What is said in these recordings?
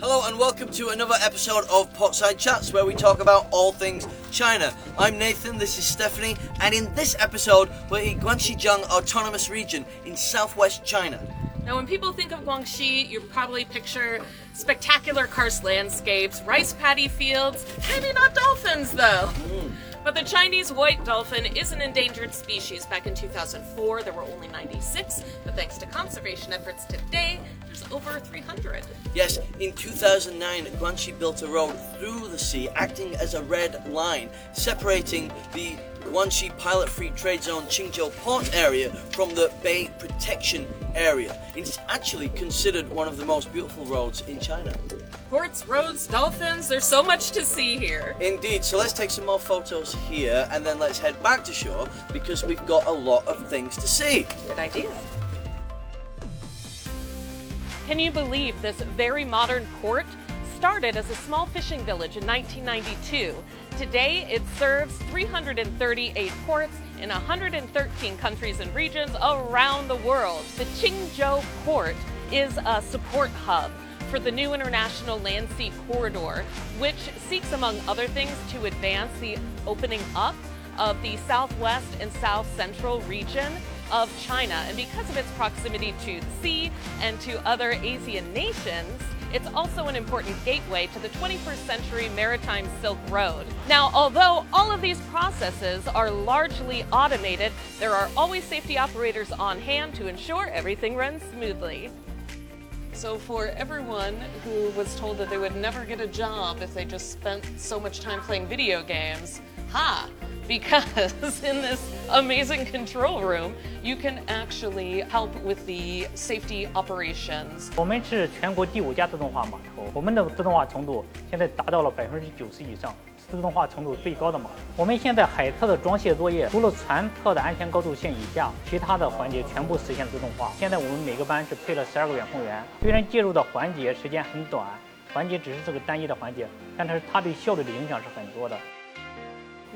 Hello and welcome to another episode of Potside Chats where we talk about all things China. I'm Nathan, this is Stephanie, and in this episode we're in Guangxi Zhuang Autonomous Region in southwest China. Now, when people think of Guangxi, you probably picture spectacular karst landscapes, rice paddy fields, maybe not dolphins though. But the Chinese white dolphin is an endangered species. Back in 2004, there were only 96, but thanks to conservation efforts today, there's over 300. Yes, in 2009, Guangxi built a road through the sea, acting as a red line, separating the Guangxi Pilot Free Trade Zone Qinzhou Port area from the Bay Protection Area. It's actually considered one of the most beautiful roads in China. Ports, roads, dolphins, there's so much to see here. Indeed, so let's take some more photos here and then let's head back to shore because we've got a lot of things to see. Good idea. Can you believe this very modern port started as a small fishing village in 1992? Today, it serves 338 ports in 113 countries and regions around the world. The Qinzhou port is a support hub for the new international land sea corridor, which seeks, among other things, to advance the opening up of the southwest and south central region of China. And because of its proximity to the sea and to other Asian nations, it's also an important gateway to the 21st century maritime Silk Road. Now, although all of these processes are largely automated, there are always safety operators on hand to ensure everything runs smoothly. So, for everyone who was told that they would never get a job if they just spent so much time playing video games, ha! Because in this amazing control room, you can actually help with the safety operations. 我们是全国第五家自动化码头，我们的自动化程度现在达到了百分之九十以上，是 自动化程度最高的码。我们现在海测的装卸作业，除了船测的安全高度线以下，其他的环节全部实现自动化。现在我们每个班是配了十二个远控员，虽然介入的环节时间很短，环节只是这个单一的环节，但是它对效率的影响是很多的。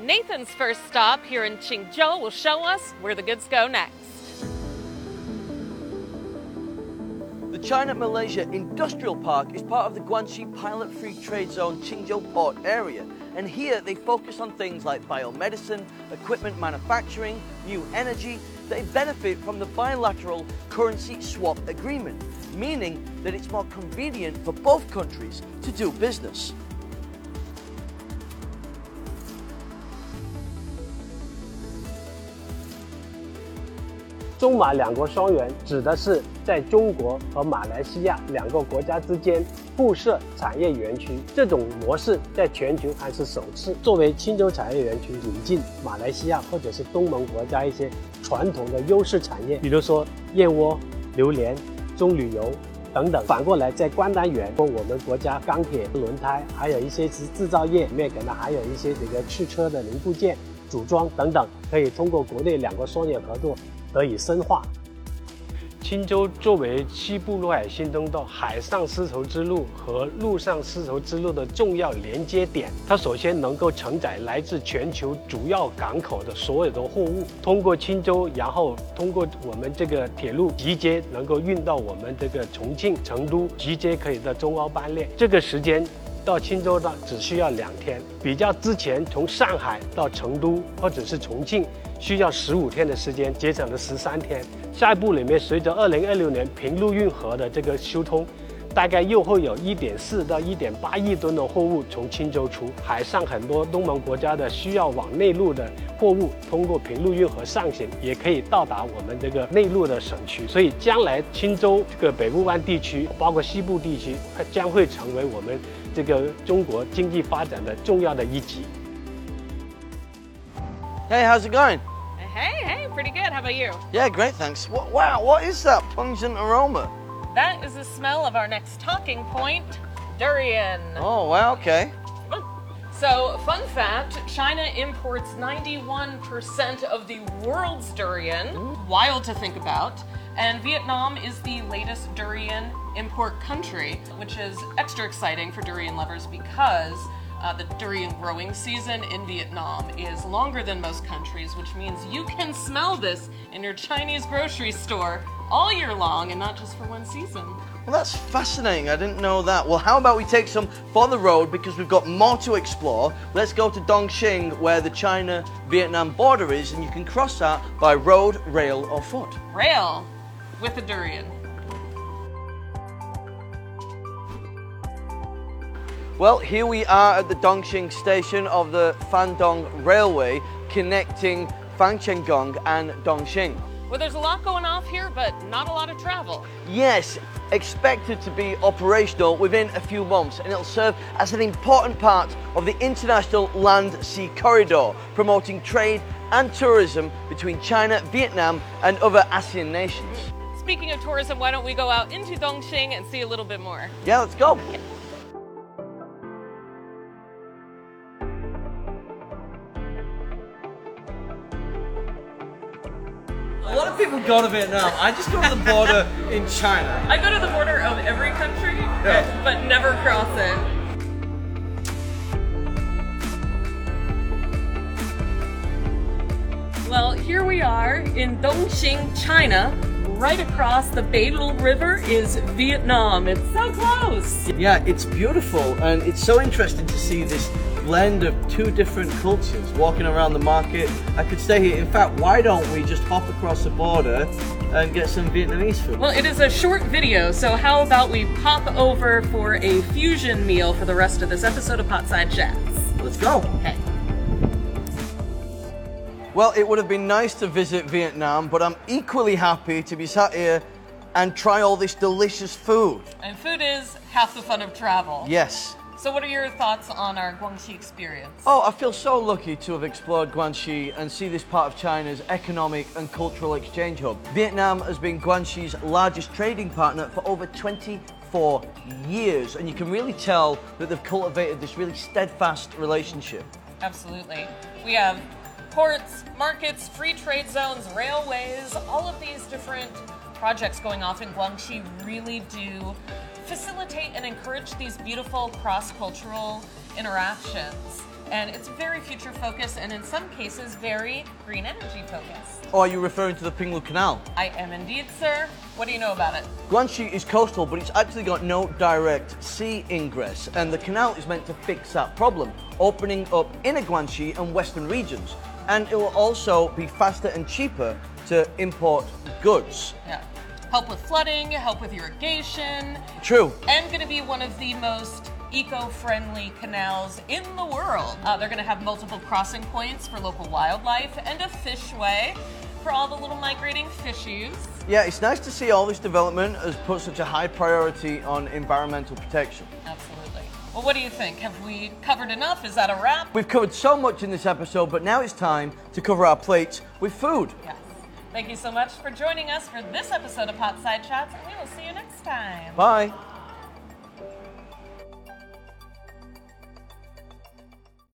Nathan's first stop here in Qinzhou will show us where the goods go next. China Malaysia Industrial Park is part of the Guangxi Pilot Free Trade Zone Qinzhou Port area, and here they focus on things like biomedicine, equipment manufacturing, new energy. They benefit from the bilateral currency swap agreement, meaning that it's more convenient for both countries to do business. 中马两国双园指的是在中国和马来西亚两个国家之间布设产业园区，这种模式在全球还是首次。作为青州产业园区，引进马来西亚或者是东盟国家一些传统的优势产业，比如说燕窝、榴莲、棕榈油等等。反过来，在关丹园，我们国家钢铁、轮胎，还有一些是制造业里面可能还有一些这个汽车的零部件组装等等，可以通过国内两国双园合作。得以深化。青州作为西部陆海新通道海上丝绸之路和陆上丝绸之路的重要连接点，它首先能够承载来自全球主要港口的所有的货物，通过青州，然后通过我们这个铁路直接能够运到我们这个重庆、成都，直接可以到中欧班列。这个时间。到青州的只需要两天，比较之前从上海到成都或者是重庆需要十五天的时间，节省了十三天。下一步里面，随着二零二六年平陆运河的这个修通，大概又会有一点四到一点八亿吨的货物从青州出。海上很多东盟国家的需要往内陆的货物，通过平陆运河上行，也可以到达我们这个内陆的省区。所以，将来青州这个北部湾地区，包括西部地区，它将会成为我们。这个中国经济发展的重要的一极。Hey, how's it going? Hey, hey, pretty good. How about you? Yeah, great, thanks. What, wow, what is that pungent aroma? That is the smell of our next talking point durian. Oh, wow, okay. So, fun fact China imports 91% of the world's durian. Wild to think about. And Vietnam is the latest durian import country, which is extra exciting for durian lovers because uh, the durian growing season in Vietnam is longer than most countries, which means you can smell this in your Chinese grocery store all year long and not just for one season. Well, that's fascinating. I didn't know that. Well, how about we take some for the road because we've got more to explore. Let's go to Dongxing, where the China Vietnam border is, and you can cross that by road, rail, or foot. Rail with a durian. Well, here we are at the Dongxing station of the Fangdong Railway connecting Fangchenggang and Dongxing. Well, there's a lot going off here, but not a lot of travel. Yes, expected to be operational within a few months, and it'll serve as an important part of the international land sea corridor, promoting trade and tourism between China, Vietnam, and other ASEAN nations. Speaking of tourism, why don't we go out into Dongxing and see a little bit more? Yeah, let's go. A people go to Vietnam. I just go to the border in China. I go to the border of every country, Yeah. but never cross it. Well, here we are in Dongxing, China. Right across the Beilun River is Vietnam. It's so close. Yeah, it's beautiful and it's so interesting to see this blend of two different cultures walking around the market. I could stay here. In fact, why don't we just hop across the border and get some Vietnamese food? Well, it is a short video, so how about we pop over for a fusion meal for the rest of this episode of Potside Chats? Let's go. Okay. Well, it would have been nice to visit Vietnam, but I'm equally happy to be sat here and try all this delicious food. And food is half the fun of travel. Yes. So, what are your thoughts on our Guangxi experience? Oh, I feel so lucky to have explored Guangxi and see this part of China's economic and cultural exchange hub. Vietnam has been Guangxi's largest trading partner for over 24 years, and you can really tell that they've cultivated this really steadfast relationship. Absolutely. We have ports, markets, free trade zones, railways, all of these different projects going off in Guangxi really do facilitate and encourage these beautiful cross cultural interactions. And it's very future focused and in some cases very green energy focused. Or are you referring to the Pinglu Canal? I am indeed, sir. What do you know about it? Guangxi is coastal, but it's actually got no direct sea ingress, and the canal is meant to fix that problem, opening up inner Guangxi and western regions. And it will also be faster and cheaper to import goods. Yeah. Help with flooding, help with irrigation, True. and going to be one of the most eco-friendly canals in the world. Uh, they're going to have multiple crossing points for local wildlife and a fishway for all the little migrating fishies. Yeah, it's nice to see all this development has put such a high priority on environmental protection. Absolutely. Well, what do you think? Have we covered enough? Is that a wrap? We've covered so much in this episode, but now it's time to cover our plates with food. Yes. Thank you so much for joining us for this episode of Potside Chats, and we will see you next time. Bye.